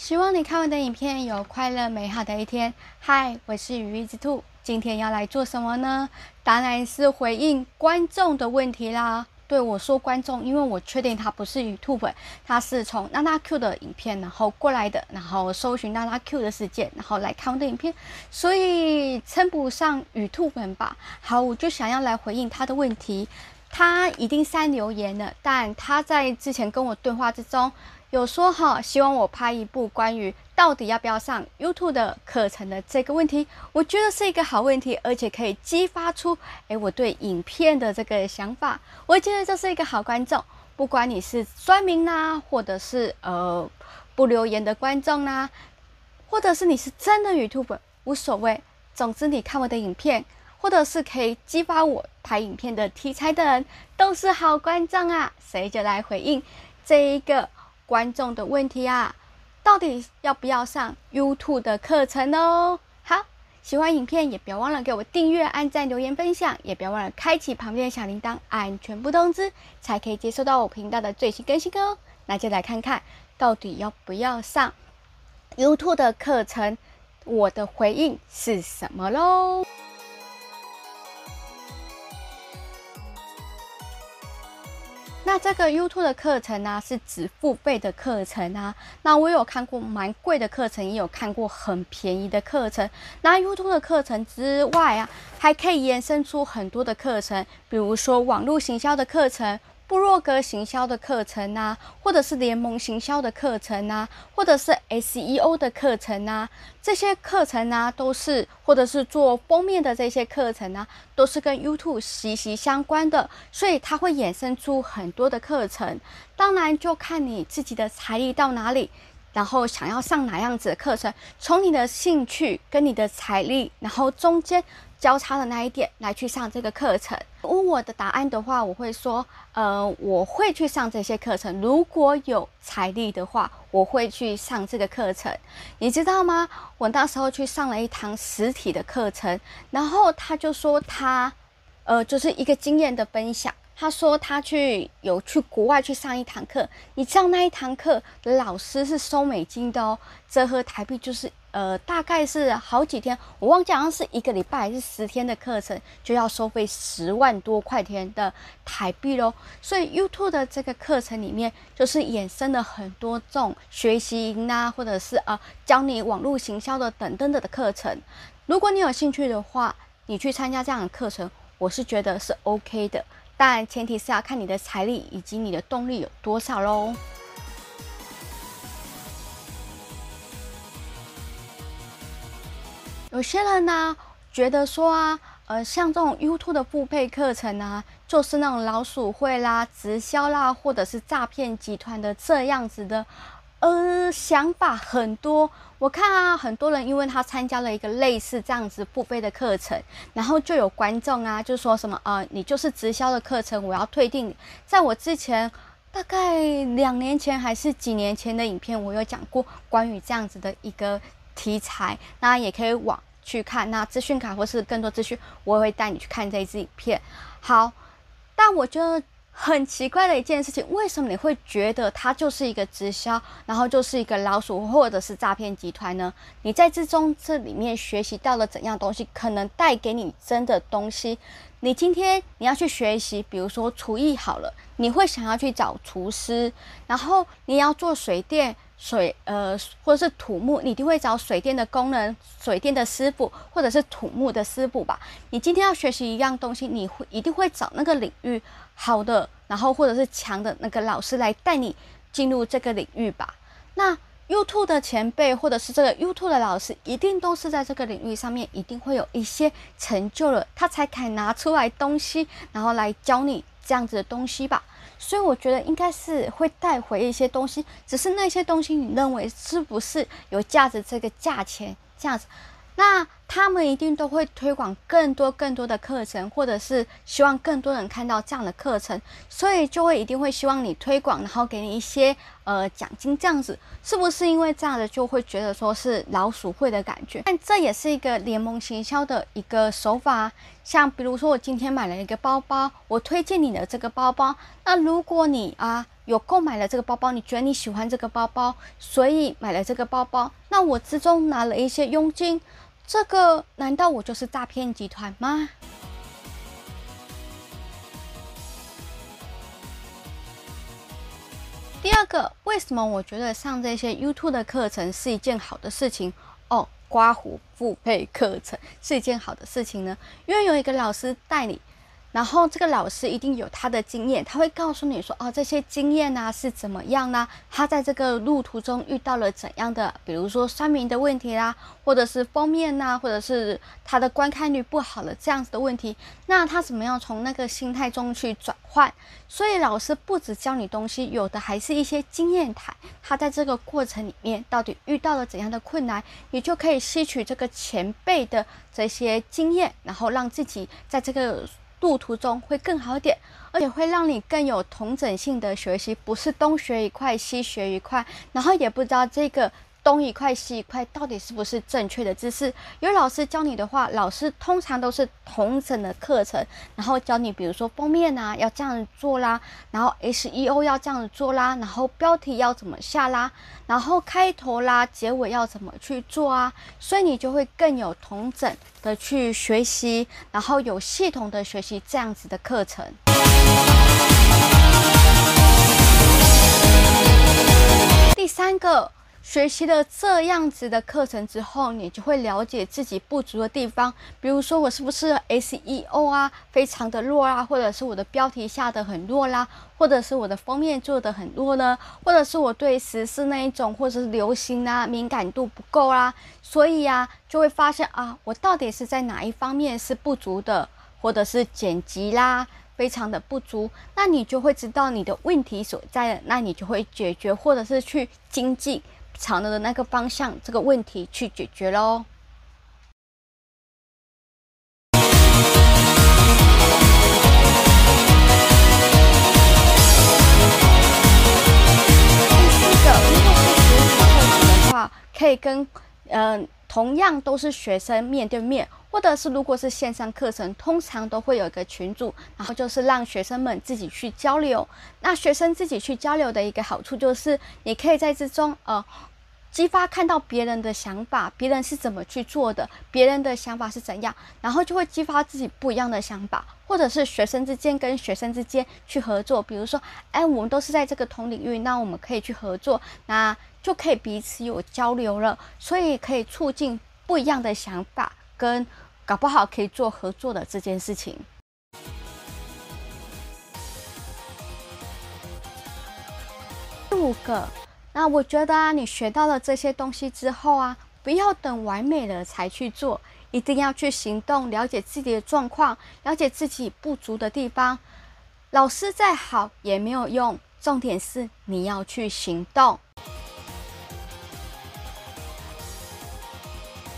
希望你看完的影片有快乐美好的一天。嗨，我是羽翼之兔，今天要来做什么呢？当然是回应观众的问题啦。对，我说观众，因为我确定他不是 YouTube，他是从娜娜 Q 的影片然后过来的，然后搜寻娜娜 Q 的世界，然后来看我的影片，所以称不上 YouTube 吧。好，我就想要来回应他的问题。他一定删留言了，但他在之前跟我对话之中有说哈，希望我拍一部关于到底要不要上 YouTube 的课程的这个问题，我觉得是一个好问题，而且可以激发出诶我对影片的这个想法。我觉得这是一个好观众，不管你是酸民呐，或者是呃不留言的观众呐，或者是你是真的 YouTube，无所谓，总之你看我的影片。或者是可以激发我拍影片的题材的人，都是好观众啊！谁就来回应这一个观众的问题啊，到底要不要上 YouTube 的课程哦？好，喜欢影片也不要忘了给我订阅、按赞、留言、分享，也不要忘了开启旁边的小铃铛，按全部通知，才可以接收到我频道的最新更新哦。那就来看看到底要不要上 YouTube 的课程，我的回应是什么喽？那这个 YouTube 的课程呢、是指付费的课程啊。那我有看过蛮贵的课程，也有看过很便宜的课程。那 YouTube 的课程之外啊，还可以延伸出很多的课程，比如说网络行销的课程。部落格行销的课程啊，或者是联盟行销的课程啊，或者是 SEO 的课程啊，这些课程啊，都是或者是做封面的这些课程啊，都是跟 YouTube 息息相关的，所以它会衍生出很多的课程。当然，就看你自己的财力到哪里，然后想要上哪样子的课程，从你的兴趣跟你的财力，然后中间。交叉的那一点来去上这个课程。问我的答案的话，我会说，呃，我会去上这些课程。如果有财力的话，我会去上这个课程。你知道吗？我那时候去上了一堂实体的课程，然后他就说他，呃，就是一个经验的分享。他说他去有去国外去上一堂课，你知道那一堂课的老师是收美金的哦，折合台币就是呃大概是好几天，我忘记好像是一个礼拜还是十天的课程，就要收费十万多块钱的台币喽。所以 YouTube 的这个课程里面就是衍生了很多这种学习营啊，或者是呃教你网络行销的等等的的课程。如果你有兴趣的话，你去参加这样的课程，我是觉得是 OK 的。但前提是要看你的财力以及你的动力有多少喽。有些人呢觉得说啊，呃，像这种 YouTube 的付费课程啊，就是那种老鼠会啦、直销啦，或者是诈骗集团的这样子的。呃，想法很多。我看啊，很多人因为他参加了一个类似这样子付费的课程，然后就有观众啊，就说什么呃，你就是直销的课程，我要退订。在我之前大概两年前还是几年前的影片，我有讲过关于这样子的一个题材，那也可以往去看。那资讯卡或是更多资讯，我也会带你去看这一支影片。好，但我觉得。很奇怪的一件事情，为什么你会觉得它就是一个直销，然后就是一个老鼠或者是诈骗集团呢？你在之中这里面学习到了怎样东西，可能带给你真的东西。你今天你要去学习，比如说厨艺好了，你会想要去找厨师，然后你要做水电。水呃，或者是土木，你一定会找水电的工人、水电的师傅，或者是土木的师傅吧。你今天要学习一样东西，你会一定会找那个领域好的，然后或者是强的那个老师来带你进入这个领域吧。那 YouTube 的前辈或者是这个 YouTube 的老师，一定都是在这个领域上面一定会有一些成就了，他才肯拿出来东西，然后来教你这样子的东西吧。所以我觉得应该是会带回一些东西，只是那些东西你认为是不是有价值？这个价钱这样，那他们一定都会推广更多更多的课程，或者是希望更多人看到这样的课程，所以就会一定会希望你推广，然后给你一些呃奖金这样子，是不是因为这样的就会觉得说是老鼠会的感觉？但这也是一个联盟行销的一个手法。像比如说，我今天买了一个包包，我推荐你的这个包包。那如果你啊有购买了这个包包，你觉得你喜欢这个包包，所以买了这个包包。那我之中拿了一些佣金，这个难道我就是诈骗集团吗？第二个，为什么我觉得上这些 YouTube 的课程是一件好的事情？哦，刮胡复配课程是一件好的事情呢？因为有一个老师带你。然后这个老师一定有他的经验，他会告诉你说，哦，这些经验呢是怎么样呢？他在这个路途中遇到了怎样的，比如说酸民的问题啦，或者是封面呐，或者是他的观看率不好了这样子的问题，那他怎么样从那个心态中去转换？所以老师不只教你东西，有的还是一些经验谈。他在这个过程里面到底遇到了怎样的困难，你就可以吸取这个前辈的这些经验，然后让自己在这个。路途中会更好点，而且会让你更有同整性的学习，不是东学一块西学一块，然后也不知道这个。东一块西一块，到底是不是正确的知识？有老师教你的话，老师通常都是同整的课程，然后教你，比如说封面啊，要这样做啦，然后 SEO 要这样做啦，然后标题要怎么下啦，然后开头啦、结尾要怎么去做啊，所以你就会更有同整的去学习，然后有系统的学习这样子的课程。学习了这样子的课程之后，你就会了解自己不足的地方。比如说，我是不是 SEO 啊，非常的弱啊，或者是我的标题下得很弱啦，或者是我的封面做得很弱呢，或者是我对时事那一种或者是流行啊敏感度不够啦。所以呀，就会发现啊，我到底是在哪一方面是不足的，或者是剪辑啦。非常的不足，那你就会知道你的问题所在了，那你就会解决，或者是去精进，朝着的那个方向，这个问题去解决喽。第四个，如果是实体课程的话，可以跟嗯、同样都是学生面对面。或者是如果是线上课程，通常都会有一个群组，然后就是让学生们自己去交流。那学生自己去交流的一个好处就是，你可以在之中呃激发看到别人的想法，别人是怎么去做的，别人的想法是怎样，然后就会激发自己不一样的想法。或者是学生之间跟学生之间去合作，比如说，哎，我们都是在这个同领域，那我们可以去合作，那就可以彼此有交流了，所以可以促进不一样的想法。跟搞不好可以做合作的这件事情。第五个，那我觉得啊，你学到了这些东西之后啊，不要等完美了才去做，一定要去行动，了解自己的状况，了解自己不足的地方。老师再好也没有用，重点是你要去行动。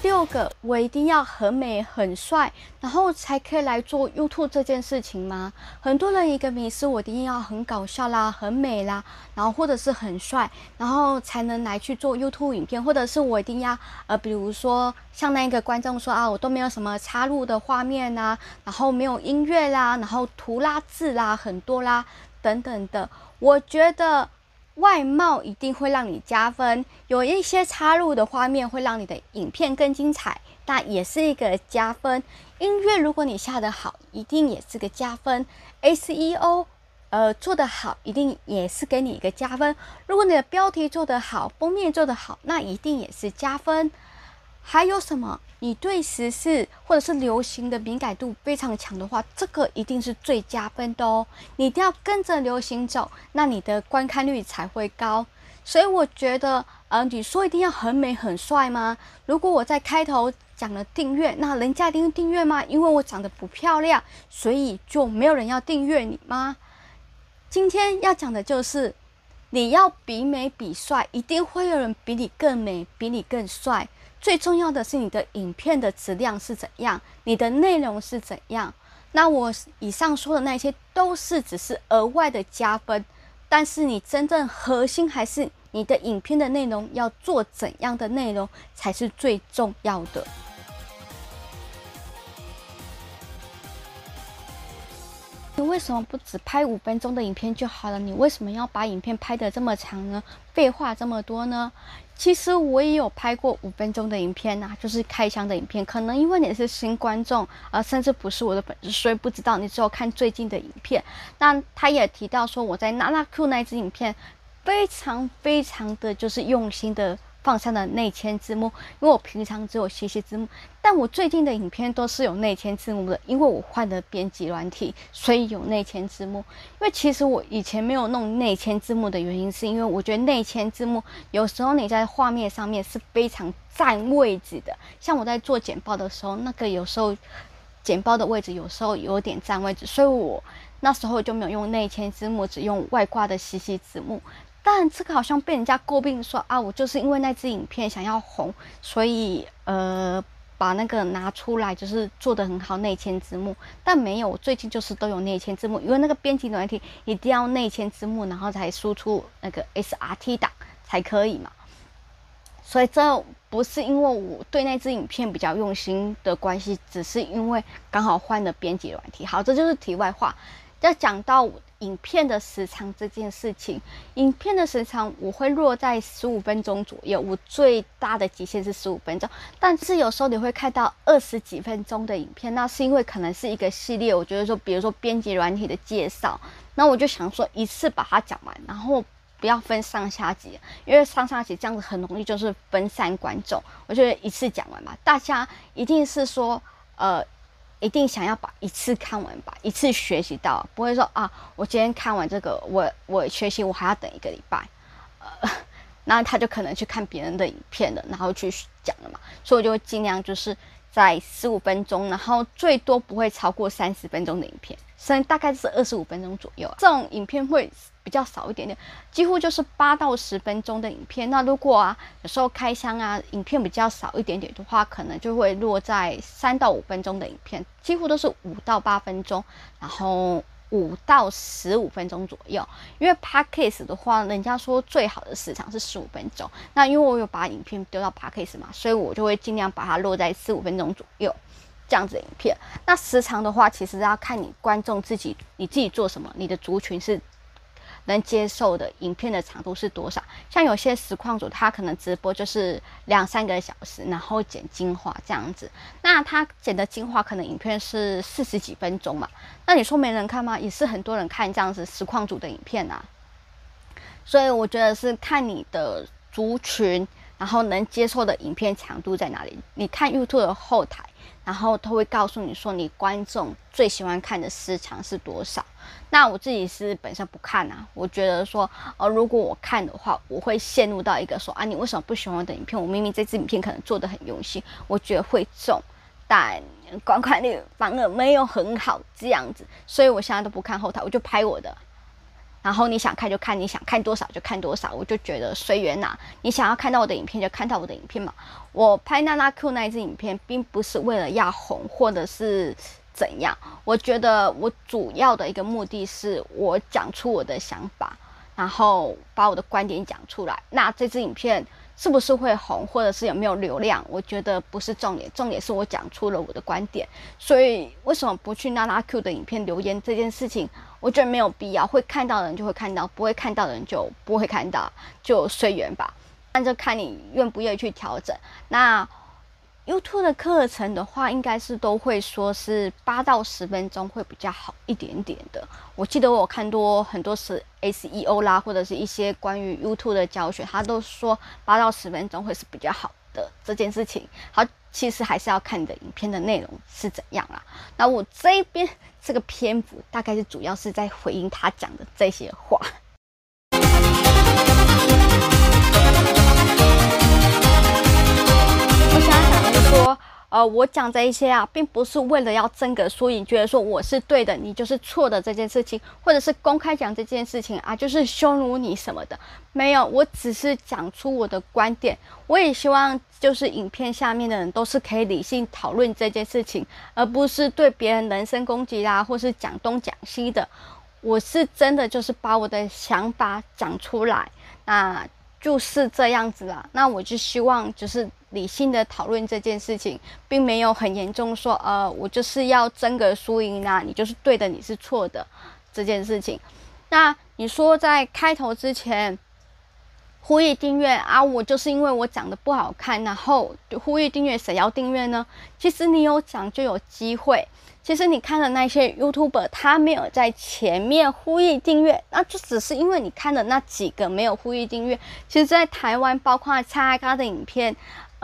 六个，我一定要很美很帅，然后才可以来做 YouTube 这件事情吗？很多人一个迷思，我一定要很搞笑啦，很美啦，然后或者是很帅，然后才能来去做 YouTube 影片，或者是我一定要呃，比如说像那个观众说啊，我都没有什么插入的画面啊，然后没有音乐啦，然后图啦字啦很多啦等等的，我觉得。外貌一定会让你加分，有一些插入的画面会让你的影片更精彩，那也是一个加分。音乐如果你下得好，一定也是个加分。SEO，呃，做得好，一定也是给你一个加分。如果你的标题做得好，封面做得好，那一定也是加分。还有什么？你对时事或者是流行的敏感度非常强的话，这个一定是最加分的哦。你一定要跟着流行走，那你的观看率才会高。所以我觉得，呃，你说一定要很美很帅吗？如果我在开头讲了订阅，那人家一定订阅吗？因为我长得不漂亮，所以就没有人要订阅你吗？今天要讲的就是，你要比美比帅，一定会有人比你更美，比你更帅。最重要的是你的影片的质量是怎样，你的内容是怎样。那我以上说的那些都是只是额外的加分，但是你真正核心还是你的影片的内容要做怎样的内容才是最重要的。你为什么不只拍五分钟的影片就好了？你为什么要把影片拍得这么长呢？废话这么多呢？其实我也有拍过五分钟的影片呐、就是开箱的影片。可能因为你是新观众，呃，甚至不是我的粉丝，所以不知道。你只有看最近的影片。那他也提到说，我在娜娜 Q 那支影片，非常非常的就是用心的。放上了内嵌字幕，因为我平常只有学习字幕，但我最近的影片都是有内嵌字幕的，因为我换了编辑软体，所以有内嵌字幕。因为其实我以前没有弄内嵌字幕的原因，是因为我觉得内嵌字幕有时候你在画面上面是非常占位置的，像我在做简报的时候，那个有时候简报的位置有时候有点占位置，所以我那时候就没有用内嵌字幕，只用外挂的实习字幕。但这个好像被人家诟病说啊，我就是因为那支影片想要红，所以呃把那个拿出来，就是做得很好内嵌字幕。但没有，我最近就是都有内嵌字幕，因为那个编辑软体一定要内嵌字幕，然后才输出那个 SRT 档才可以嘛。所以这不是因为我对那支影片比较用心的关系，只是因为刚好换了编辑软体。好，这就是题外话。要讲到影片的时长这件事情，影片的时长我会落在十五分钟左右，我最大的极限是十五分钟。但是有时候你会看到二十几分钟的影片，那是因为可能是一个系列。我觉得说，比如说编辑软体的介绍，那我就想说一次把它讲完，然后不要分上下集，因为上下集这样子很容易就是分散观众。我觉得一次讲完吧，大家一定是说，呃。一定想要把一次看完，把一次学习到，不会说啊，我今天看完这个，我我学习我还要等一个礼拜，呃，那他就可能去看别人的影片了，然后去讲了嘛，所以我就会尽量就是在十五分钟，然后最多不会超过三十分钟的影片，所以大概是二十五分钟左右啊，这种影片会。比较少一点点，几乎就是八到十分钟的影片。那如果啊，有时候开箱啊，影片比较少一点点的话，可能就会落在三到五分钟的影片，几乎都是五到八分钟，然后五到十五分钟左右。因为 Podcast 的话，人家说最好的时长是十五分钟。那因为我有把影片丢到 Podcast 嘛，所以我就会尽量把它落在十五分钟左右这样子的影片。那时长的话，其实要看你观众自己，你自己做什么，你的族群是。能接受的影片的长度是多少？像有些实况组，他可能直播就是两三个小时，然后剪精华这样子。那他剪的精华可能影片是四十几分钟嘛？那你说没人看吗？也是很多人看这样子实况组的影片啊。所以我觉得是看你的族群，然后能接受的影片长度在哪里。你看 YouTube 的后台。然后他会告诉你说，你观众最喜欢看的时长是多少？那我自己是本身不看啊，我觉得说，呃，如果我看的话，我会陷入到一个说啊，你为什么不喜欢我的影片？我明明这支影片可能做的很用心，我觉得会中，但观看率反而没有很好这样子，所以我现在都不看后台，我就拍我的。然后你想看就看，你想看多少就看多少，我就觉得随缘呐。你想要看到我的影片就看到我的影片嘛。我拍娜娜 Q 那一支影片，并不是为了要红或者是怎样。我觉得我主要的一个目的是我讲出我的想法，然后把我的观点讲出来。那这支影片是不是会红，或者是有没有流量？我觉得不是重点，重点是我讲出了我的观点。所以为什么不去娜娜 Q 的影片留言这件事情？我觉得没有必要，会看到的人就会看到，不会看到的人就不会看到，就随缘吧。那就看你愿不愿意去调整。那 YouTube 的课程的话，应该是都会说是八到十分钟会比较好一点点的。我记得我有看多很多是 SEO 啦，或者是一些关于 YouTube 的教学，他都说八到十分钟会是比较好的这件事情。好。其实还是要看你的影片的内容是怎样啦。那我这边这个篇幅大概是主要是在回应他讲的这些话。呃，我讲这一些啊，并不是为了要争个输赢，觉得说我是对的，你就是错的这件事情，或者是公开讲这件事情啊，就是羞辱你什么的，没有，我只是讲出我的观点。我也希望就是影片下面的人都是可以理性讨论这件事情，而不是对别人人身攻击啦，或是讲东讲西的。我是真的就是把我的想法讲出来，那。就是这样子啦。那我就希望就是理性的讨论这件事情，并没有很严重说，呃，我就是要争个输赢啊，你就是对的，你是错的这件事情。那你说在开头之前呼吁订阅啊，我就是因为我讲的不好看，然后呼吁订阅，谁要订阅呢？其实你有讲就有机会。其实你看的那些 YouTube，他没有在前面呼吁订阅，那就只是因为你看的那几个没有呼吁订阅。其实，在台湾，包括蔡阿嘎的影片，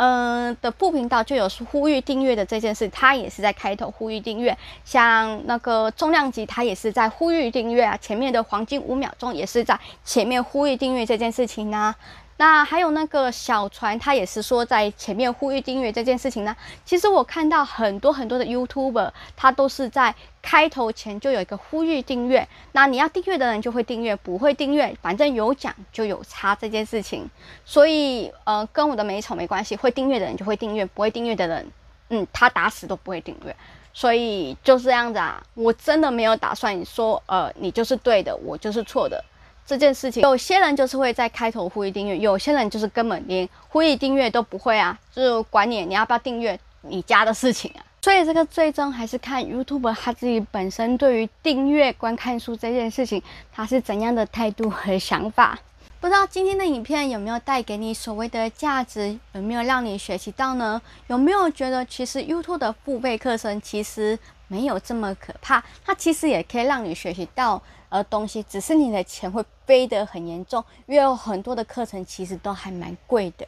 嗯、的副频道就有呼吁订阅的这件事，他也是在开头呼吁订阅。像那个重量级，他也是在呼吁订阅啊，前面的黄金五秒钟也是在前面呼吁订阅这件事情呢、那还有那个小船，他也是说在前面呼吁订阅这件事情呢。其实我看到很多很多的 YouTuber，他都是在开头前就有一个呼吁订阅。那你要订阅的人就会订阅，不会订阅，反正有奖就有差这件事情。所以呃，跟我的美丑没关系，会订阅的人就会订阅，不会订阅的人，嗯，他打死都不会订阅。所以就是这样子啊，我真的没有打算说呃，你就是对的，我就是错的。这件事情，有些人就是会在开头呼吁订阅，有些人就是根本连呼吁订阅都不会啊，就管你你要不要订阅，你家的事情啊。所以这个最终还是看 YouTube 他自己本身对于订阅观看数这件事情，他是怎样的态度和想法。不知道今天的影片有没有带给你所谓的价值，有没有让你学习到呢？有没有觉得其实 YouTube 的付费课程其实没有这么可怕？它其实也可以让你学习到。而东西只是你的钱会背得很严重，因为有很多的课程其实都还蛮贵的。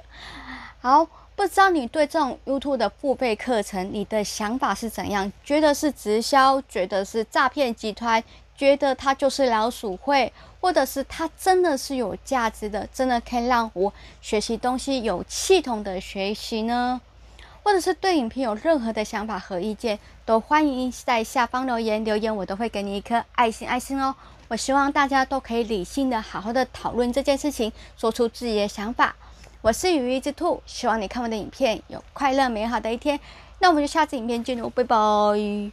好，不知道你对这种 YouTube 的付费课程，你的想法是怎样？觉得是直销，觉得是诈骗集团，觉得它就是老鼠会，或者是它真的是有价值的，真的可以让我学习东西有系统的学习呢？或者是对影片有任何的想法和意见，都欢迎在下方留言，留言我都会给你一颗爱心爱心哦。我希望大家都可以理性的好好的讨论这件事情，说出自己的想法。我是鱼鱼之兔，希望你看我的影片有快乐美好的一天。那我们就下次影片见喽，拜拜。